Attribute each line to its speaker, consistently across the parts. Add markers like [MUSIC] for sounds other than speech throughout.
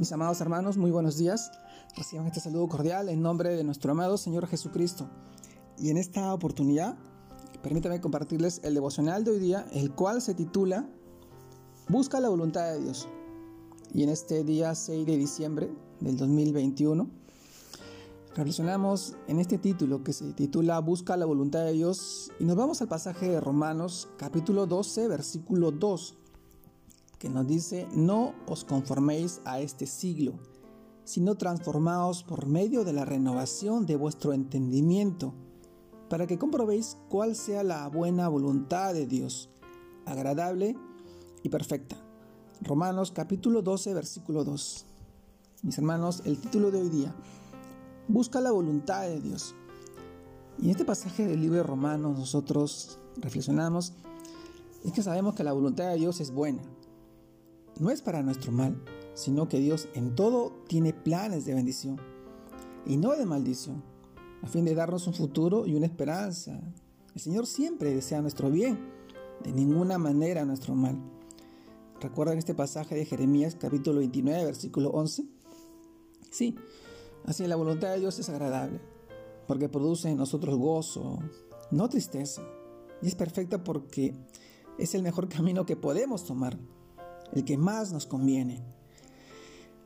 Speaker 1: Mis amados hermanos, muy buenos días. Reciban este saludo cordial en nombre de nuestro amado Señor Jesucristo. Y en esta oportunidad, permítanme compartirles el devocional de hoy día, el cual se titula Busca la voluntad de Dios. Y en este día 6 de diciembre del 2021, reflexionamos en este título que se titula Busca la voluntad de Dios y nos vamos al pasaje de Romanos capítulo 12, versículo 2 que nos dice, no os conforméis a este siglo, sino transformaos por medio de la renovación de vuestro entendimiento, para que comprobéis cuál sea la buena voluntad de Dios, agradable y perfecta. Romanos capítulo 12, versículo 2. Mis hermanos, el título de hoy día, Busca la voluntad de Dios. Y en este pasaje del libro de Romanos nosotros reflexionamos, es que sabemos que la voluntad de Dios es buena, no es para nuestro mal, sino que Dios en todo tiene planes de bendición y no de maldición, a fin de darnos un futuro y una esperanza. El Señor siempre desea nuestro bien, de ninguna manera nuestro mal. ¿Recuerdan este pasaje de Jeremías capítulo 29, versículo 11? Sí, así la voluntad de Dios es agradable, porque produce en nosotros gozo, no tristeza, y es perfecta porque es el mejor [LAUGHS] camino que podemos tomar el que más nos conviene.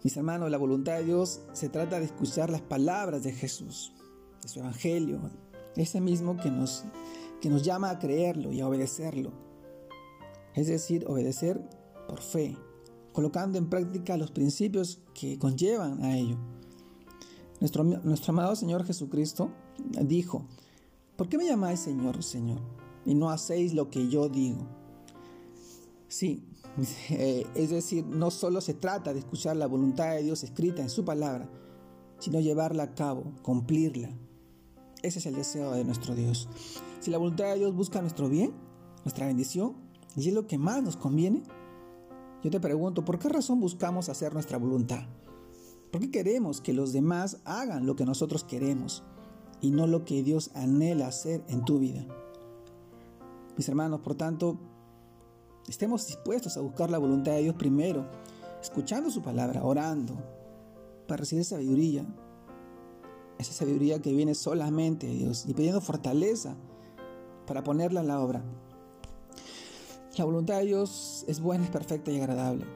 Speaker 1: Mis hermanos, la voluntad de Dios se trata de escuchar las palabras de Jesús, de su Evangelio, ese mismo que nos, que nos llama a creerlo y a obedecerlo. Es decir, obedecer por fe, colocando en práctica los principios que conllevan a ello. Nuestro, nuestro amado Señor Jesucristo dijo, ¿por qué me llamáis Señor, Señor? Y no hacéis lo que yo digo. Sí, [LAUGHS] eh, es decir, no solo se trata de escuchar la voluntad de Dios escrita en su palabra, sino llevarla a cabo, cumplirla. Ese es el deseo de nuestro Dios. Si la voluntad de Dios busca nuestro bien, nuestra bendición, y es lo que más nos conviene, yo te pregunto, ¿por qué razón buscamos hacer nuestra voluntad? ¿Por qué queremos que los demás hagan lo que nosotros queremos y no lo que Dios anhela hacer en tu vida? Mis hermanos, por tanto, Estemos dispuestos a buscar la voluntad de Dios primero, escuchando su palabra, orando, para recibir sabiduría. Esa sabiduría que viene solamente de Dios y pidiendo fortaleza para ponerla en la obra. La voluntad de Dios es buena, es perfecta y agradable.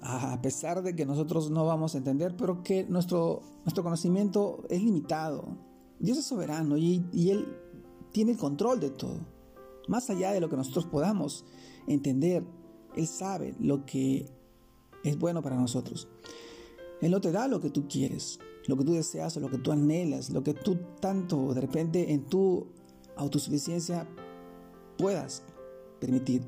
Speaker 1: A pesar de que nosotros no vamos a entender, pero que nuestro, nuestro conocimiento es limitado. Dios es soberano y, y Él tiene el control de todo. Más allá de lo que nosotros podamos entender. Él sabe lo que es bueno para nosotros. Él no te da lo que tú quieres, lo que tú deseas o lo que tú anhelas, lo que tú tanto de repente en tu autosuficiencia puedas permitir.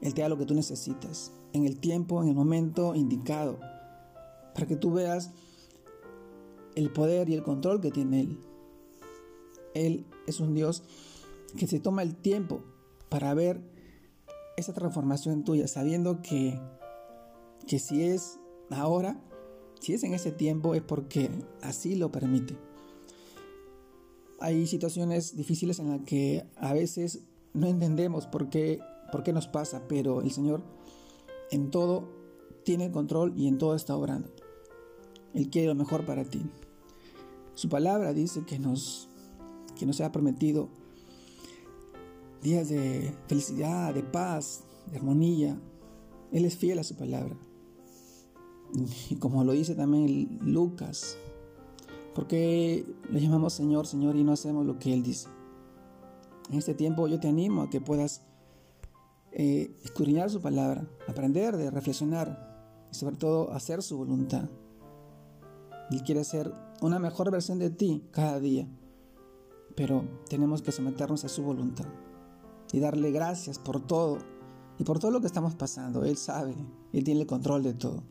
Speaker 1: Él te da lo que tú necesitas, en el tiempo, en el momento indicado, para que tú veas el poder y el control que tiene Él. Él es un Dios que se toma el tiempo para ver esa transformación tuya, sabiendo que, que si es ahora, si es en ese tiempo, es porque así lo permite. Hay situaciones difíciles en las que a veces no entendemos por qué, por qué nos pasa, pero el Señor en todo tiene control y en todo está obrando. Él quiere lo mejor para ti. Su palabra dice que nos, que nos ha prometido días de felicidad, de paz, de armonía. Él es fiel a su palabra. Y como lo dice también Lucas, porque le llamamos Señor, Señor y no hacemos lo que Él dice. En este tiempo yo te animo a que puedas eh, escudriñar su palabra, aprender de reflexionar y sobre todo hacer su voluntad. Él quiere ser una mejor versión de ti cada día, pero tenemos que someternos a su voluntad y darle gracias por todo y por todo lo que estamos pasando. Él sabe, Él tiene el control de todo.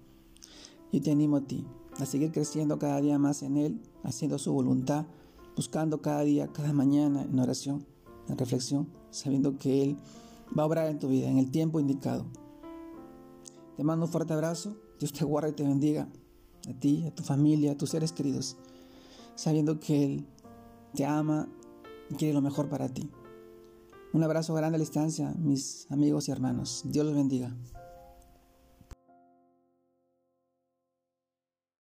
Speaker 1: Yo te animo a ti a seguir creciendo cada día más en Él, haciendo su voluntad, buscando cada día, cada mañana en oración, en reflexión, sabiendo que Él va a obrar en tu vida en el tiempo indicado. Te mando un fuerte abrazo, Dios te guarde y te bendiga, a ti, a tu familia, a tus seres queridos, sabiendo que Él te ama y quiere lo mejor para ti. Un abrazo grande a la distancia, mis amigos y hermanos. Dios los bendiga.